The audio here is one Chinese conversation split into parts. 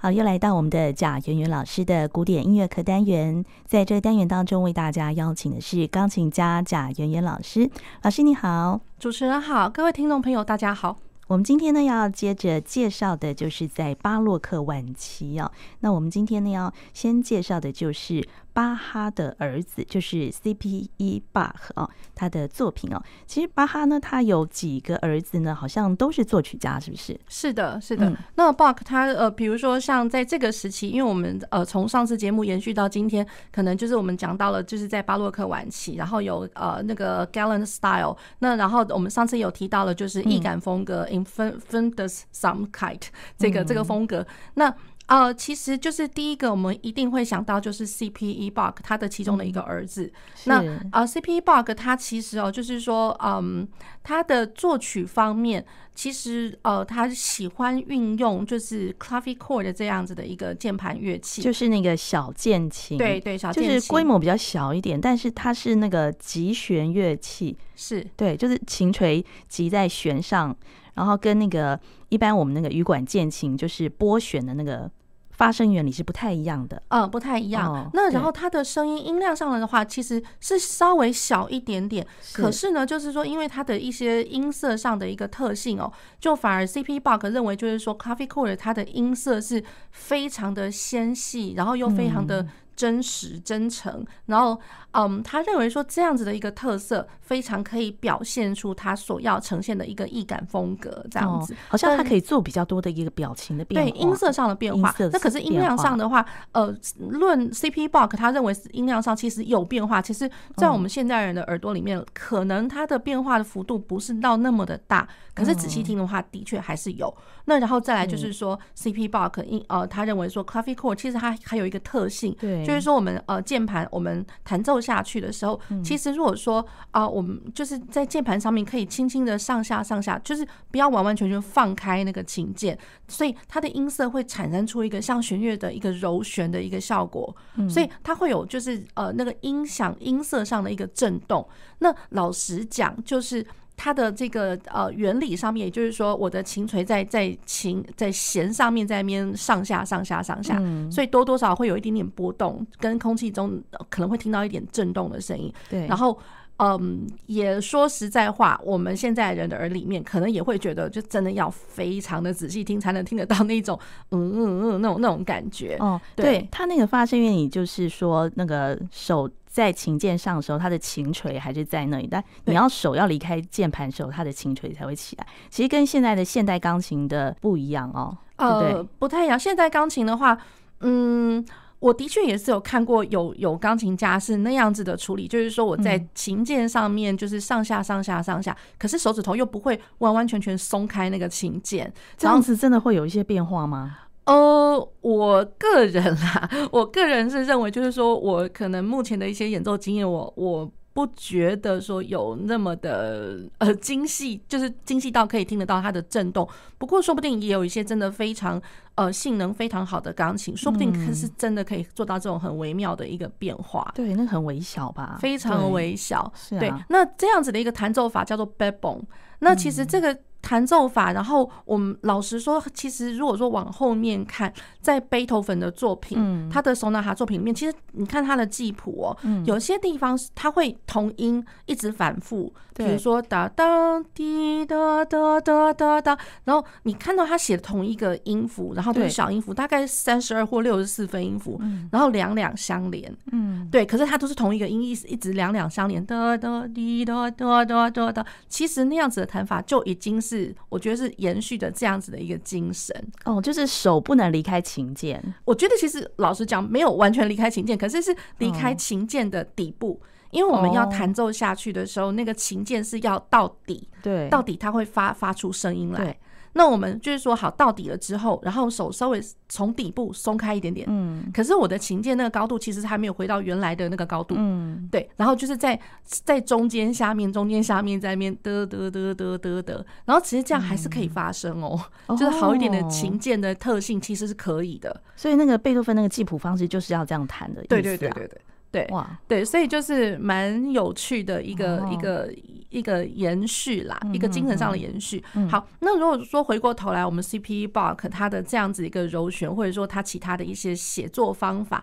好，又来到我们的贾圆圆老师的古典音乐课单元，在这个单元当中，为大家邀请的是钢琴家贾圆圆老师。老师你好，主持人好，各位听众朋友大家好。我们今天呢要接着介绍的就是在巴洛克晚期哦。那我们今天呢要先介绍的就是。巴哈的儿子就是 C.P.E. 巴赫哦，他的作品哦。其实巴哈呢，他有几个儿子呢，好像都是作曲家，是不是？是的，是的。嗯、那巴克他呃，比如说像在这个时期，因为我们呃从上次节目延续到今天，可能就是我们讲到了，就是在巴洛克晚期，然后有呃那个 Gallant Style。那然后我们上次有提到了，就是易感风格 Infanterie 这个这个风格。那呃，其实就是第一个，我们一定会想到就是 C.P.E. Bach 他的其中的一个儿子。那呃，C.P.E. Bach 他其实哦，就是说，嗯，他的作曲方面，其实呃，他喜欢运用就是 clavichord 的这样子的一个键盘乐器，就是那个小键琴。对对，小键琴就是规模比较小一点，但是它是那个击弦乐器，是对，就是琴锤击在弦上，然后跟那个一般我们那个羽管键琴就是拨弦的那个。发声原理是不太一样的，嗯，不太一样。哦、那然后它的声音音量上来的话，其实是稍微小一点点。是可是呢，就是说，因为它的一些音色上的一个特性哦，就反而 CP Bug 认为，就是说，Coffee Core 它的音色是非常的纤细，然后又非常的。真实、真诚，然后，嗯，他认为说这样子的一个特色，非常可以表现出他所要呈现的一个易感风格，这样子，好像他可以做比较多的一个表情的变化，对音色上的变化。那可是音量上的话，呃，论 C.P. Bach，他认为音量上其实有变化。其实，在我们现代人的耳朵里面，可能它的变化的幅度不是到那么的大，可是仔细听的话，的确还是有。那然后再来就是说，C.P. Bach 因呃，他认为说，clavichord 其实它还有一个特性，对。就是说，我们呃键盘我们弹奏下去的时候，其实如果说啊，我们就是在键盘上面可以轻轻的上下上下，就是不要完完全全放开那个琴键，所以它的音色会产生出一个像弦乐的一个柔弦的一个效果，所以它会有就是呃那个音响音色上的一个震动。那老实讲，就是。它的这个呃原理上面，也就是说，我的琴锤在在琴在弦上面在那边上下上下上下，所以多多少会有一点点波动，跟空气中可能会听到一点震动的声音。对，然后嗯，也说实在话，我们现在人的耳里面可能也会觉得，就真的要非常的仔细听，才能听得到那种 嗯嗯嗯那种那种感觉。哦，对，它那个发声原理就是说，那个手。在琴键上的时候，它的琴锤还是在那里，但你要手要离开键盘的时候，它的琴锤才会起来。其实跟现在的现代钢琴的不一样哦，呃，对对不太一样。现代钢琴的话，嗯，我的确也是有看过有有钢琴家是那样子的处理，就是说我在琴键上面就是上下上下上下，可是手指头又不会完完全全松开那个琴键，这样子真的会有一些变化吗？呃，我个人啦，我个人是认为，就是说我可能目前的一些演奏经验，我我不觉得说有那么的呃精细，就是精细到可以听得到它的震动。不过说不定也有一些真的非常呃性能非常好的钢琴，说不定可是真的可以做到这种很微妙的一个变化。对，那很微小吧？非常微小。对，那这样子的一个弹奏法叫做 Backbone。那其实这个。弹奏法，然后我们老实说，其实如果说往后面看，在贝多芬的作品，他的索纳哈作品里面，其实你看他的记谱哦，有些地方他会同音一直反复，比如说哒哒滴哒哒哒哒哒，然后你看到他写的同一个音符，然后都是小音符，大概三十二或六十四分音符，然后两两相连，嗯，对，可是它都是同一个音，一一直两两相连，哒哒滴哒哒哒哒哒，其实那样子的弹法就已经是。是，我觉得是延续着这样子的一个精神哦，就是手不能离开琴键。我觉得其实老实讲，没有完全离开琴键，可是是离开琴键的底部，因为我们要弹奏下去的时候，那个琴键是要到底，对，到底它会发发出声音来。那我们就是说好到底了之后，然后手稍微从底部松开一点点，嗯，可是我的琴键那个高度其实还没有回到原来的那个高度，嗯，对，然后就是在在中间下面中间下面在那边得得得得得得，然后其实这样还是可以发声哦，就是好一点的琴键的特性其实是可以的，所以那个贝多芬那个记谱方式就是要这样弹的，对对对对对。对，哇，对，所以就是蛮有趣的一个、哦、一个一个延续啦，嗯、一个精神上的延续。嗯、好，那如果说回过头来，我们 CPE BOK 它的这样子一个柔旋，或者说它其他的一些写作方法。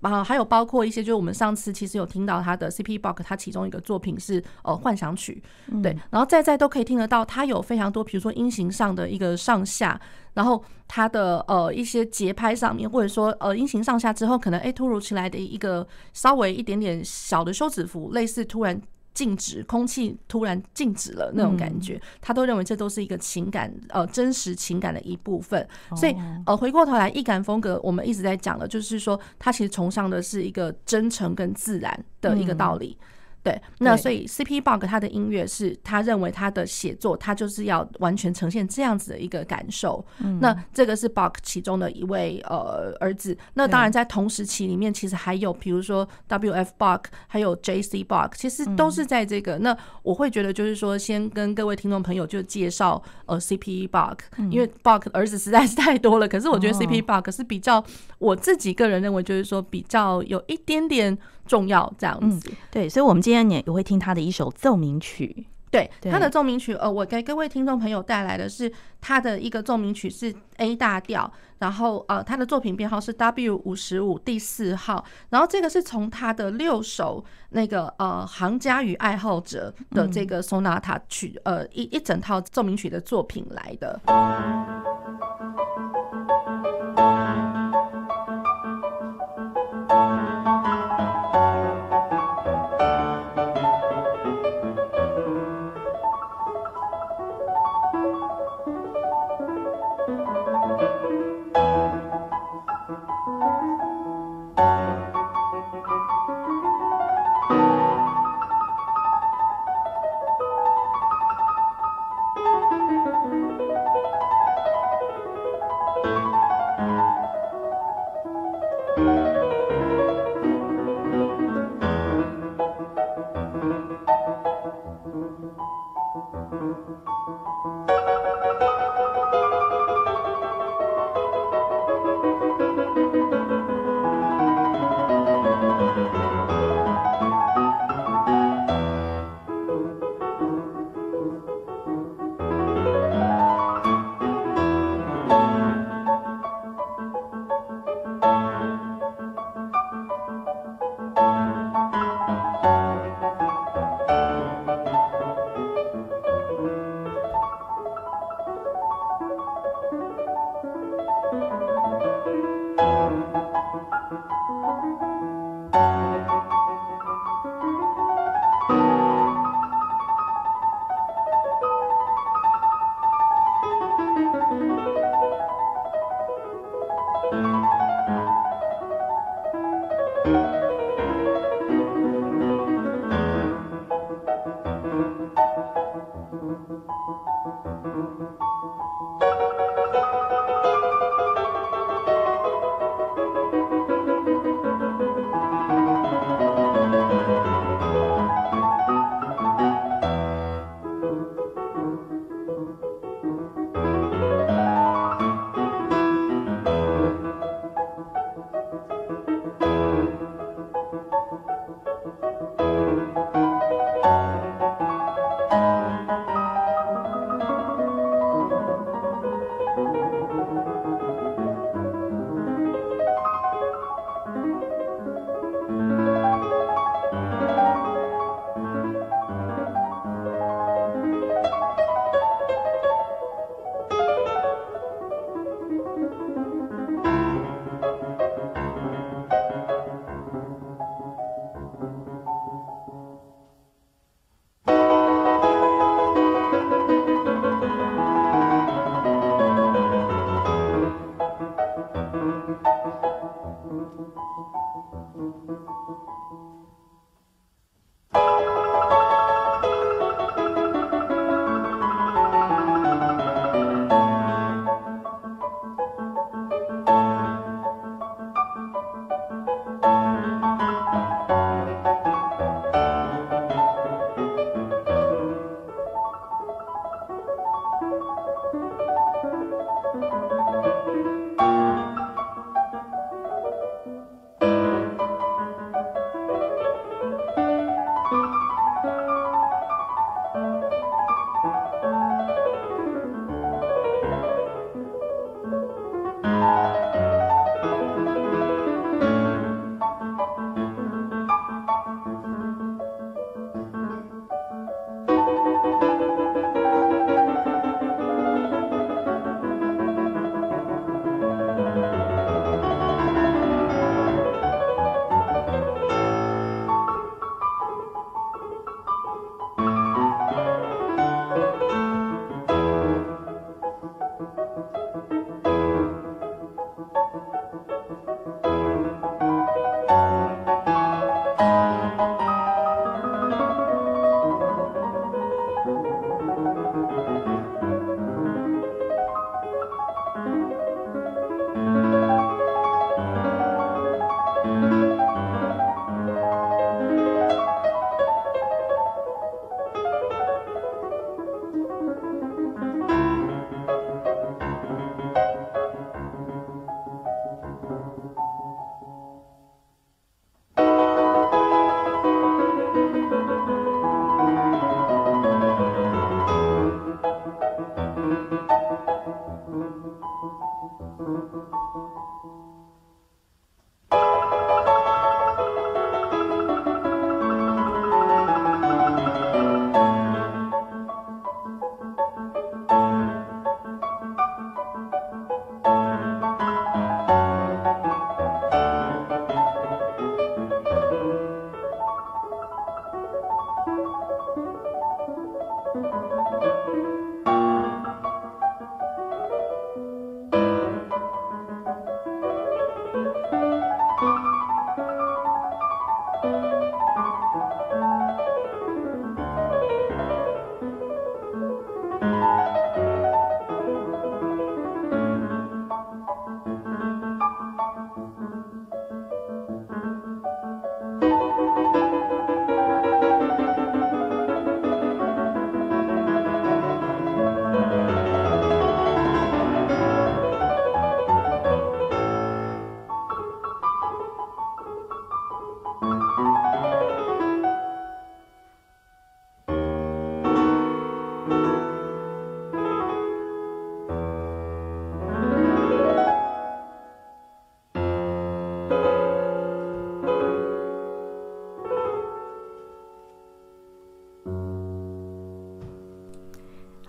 啊，还有包括一些，就是我们上次其实有听到他的 CPE BOK，他其中一个作品是呃幻想曲，对，然后再再都可以听得到，他有非常多，比如说音型上的一个上下，然后他的呃一些节拍上面，或者说呃音型上下之后，可能诶突如其来的一个稍微一点点小的休止符，类似突然。静止，空气突然静止了那种感觉，他都认为这都是一个情感，呃，真实情感的一部分。所以，呃，回过头来，易感风格，我们一直在讲的，就是说，他其实崇尚的是一个真诚跟自然的一个道理。对，那所以 CPE BOK 他的音乐是他认为他的写作，他就是要完全呈现这样子的一个感受。那这个是 BOK 其中的一位呃儿子。那当然在同时期里面，其实还有比如说 WF BOK，还有 JC BOK，其实都是在这个。那我会觉得就是说，先跟各位听众朋友就介绍呃 CPE BOK，因为 BOK 儿子实在是太多了。可是我觉得 CPE BOK 是比较我自己个人认为就是说比较有一点点。重要这样子，嗯，对，所以，我们今天也也会听他的一首奏鸣曲。对，他的奏鸣曲，呃，我给各位听众朋友带来的是他的一个奏鸣曲是 A 大调，然后呃，他的作品编号是 W 五十五第四号，然后这个是从他的六首那个呃行家与爱好者的这个 Sonata 曲，呃一一整套奏鸣曲的作品来的。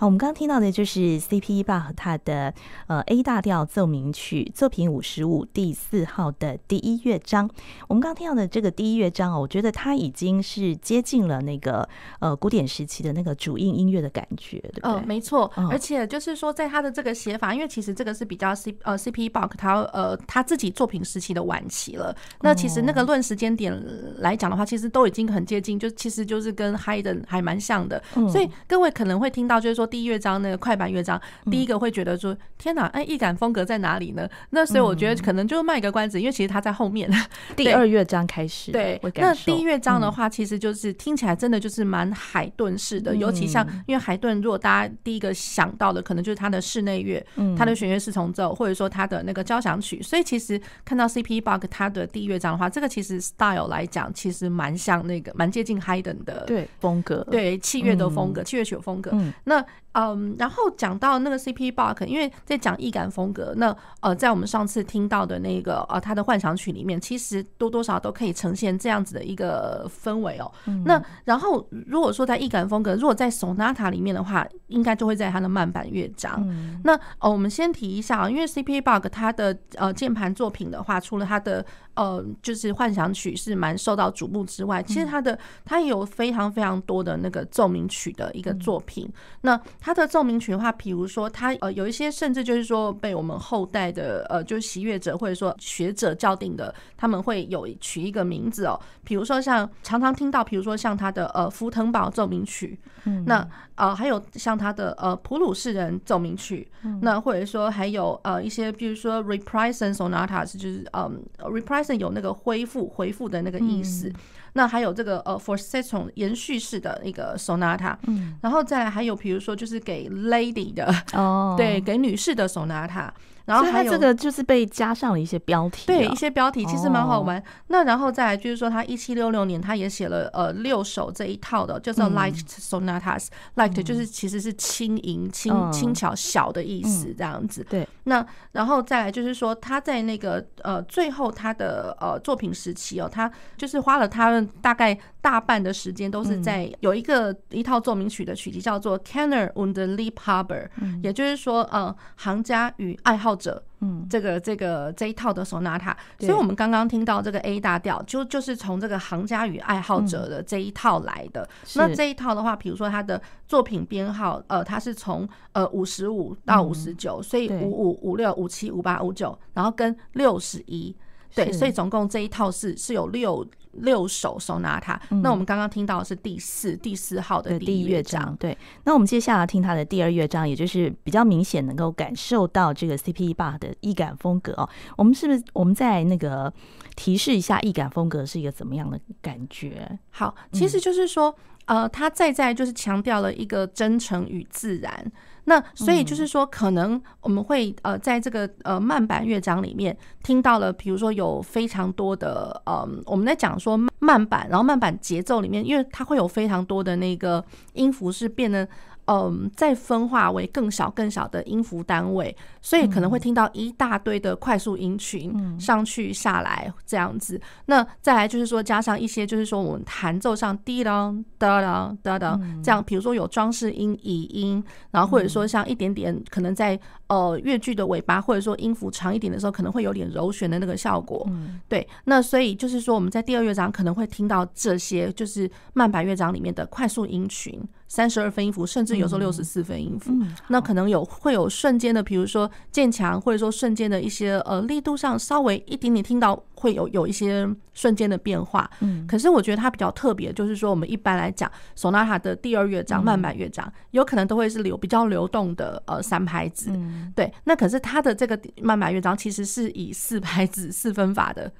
我们刚刚听到的就是 C.P. 巴和他的呃 A 大调奏鸣曲作品五十五第四号的第一乐章。我们刚刚听到的这个第一乐章哦，我觉得它已经是接近了那个呃古典时期的那个主音音乐的感觉，对不对？呃，没错。而且就是说，在他的这个写法，因为其实这个是比较 C 呃 C.P. 巴赫他呃他自己作品时期的晚期了。那其实那个论时间点来讲的话，其实都已经很接近，就其实就是跟 Haydn 还蛮像的。所以各位可能会听到，就是说。第一乐章那个快板乐章，第一个会觉得说：“天哪，哎，易感风格在哪里呢？”那所以我觉得可能就卖个关子，因为其实它在后面。第二乐章开始，对，那第一乐章的话，其实就是听起来真的就是蛮海顿式的，尤其像因为海顿，如果大家第一个想到的，可能就是他的室内乐，他的弦乐四重奏，或者说他的那个交响曲。所以其实看到 C.P. Bach 他的第一乐章的话，这个其实 style 来讲，其实蛮像那个蛮接近 Haydn 的对风格，对器乐的风格，器乐曲的风格。那嗯，然后讲到那个 C.P. Bach，因为在讲易感风格，那呃，在我们上次听到的那个呃他的幻想曲里面，其实多多少少都可以呈现这样子的一个氛围哦。嗯、那然后如果说在易感风格，如果在 Sonata 里面的话，应该就会在他的慢板乐章。嗯、那呃，我们先提一下啊，因为 C.P. Bach 他的呃键盘作品的话，除了他的呃就是幻想曲是蛮受到瞩目之外，其实他的他也有非常非常多的那个奏鸣曲的一个作品。嗯、那他的奏鸣曲的话，比如说他呃有一些甚至就是说被我们后代的呃就是习乐者或者说学者叫定的，他们会有取一个名字哦。比如说像常常听到，比如说像他的呃福腾堡奏鸣曲，嗯，那呃还有像他的呃普鲁士人奏鸣曲，那或者说还有呃一些比如说 reprising sonatas，就是嗯 reprising 有那个恢复回复的那个意思。那还有这个呃，forcetto 延续式的那个 sonata，嗯，然后再来还有比如说就是给 lady 的哦，对，给女士的 sonata。然后还有这个就是被加上了一些标题，对一些标题其实蛮好玩。那然后再来就是说，他一七六六年他也写了呃六首这一套的，叫做 light sonatas，light 就是其实是轻盈、轻轻巧、小的意思这样子。对。那然后再来就是说，他在那个呃最后他的呃作品时期哦，他就是花了他大概大半的时间都是在有一个一套奏鸣曲的曲集叫做 Canner und Liebhaber，也就是说呃行家与爱好。者，嗯，这个这个这一套的索纳塔，所以我们刚刚听到这个 A 大调，就就是从这个行家与爱好者的这一套来的。那这一套的话，比如说他的作品编号，呃，它是从呃五十五到五十九，所以五五五六五七五八五九，然后跟六十一，对，所以总共这一套是是有六。六首 sonata，那我们刚刚听到的是第四第四号的第一乐章。对，那我们接下来听他的第二乐章，也就是比较明显能够感受到这个 C.P. Bach 的易感风格哦。我们是不是我们在那个提示一下易感风格是一个怎么样的感觉？好，其实就是说，呃，他再再就是强调了一个真诚与自然。那所以就是说，可能我们会呃，在这个呃慢板乐章里面听到了，比如说有非常多的呃，我们在讲说慢板，然后慢板节奏里面，因为它会有非常多的那个音符是变得嗯，再分化为更小更小的音符单位，所以可能会听到一大堆的快速音群上去下来这样子。那再来就是说，加上一些就是说我们弹奏上滴当哒当哒当这样，比如说有装饰音、拟音，然后或者说像一点点可能在呃乐句的尾巴，或者说音符长一点的时候，可能会有点柔弦的那个效果。对，那所以就是说我们在第二乐章可能会听到这些，就是慢板乐章里面的快速音群。三十二分音符，甚至有时候六十四分音符，那可能有会有瞬间的，比如说渐强，或者说瞬间的一些呃力度上稍微一点点听到会有有一些瞬间的变化。嗯，可是我觉得它比较特别，就是说我们一般来讲，Sonata 的第二乐章慢板乐章有可能都会是流比较流动的呃三拍子。嗯，对，那可是它的这个慢板乐章其实是以四拍子四分法的。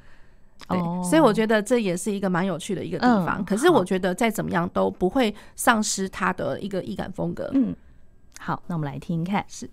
对，所以我觉得这也是一个蛮有趣的一个地方。可是我觉得再怎么样都不会丧失它的一个易感风格。嗯，好，那我们来听听看。是。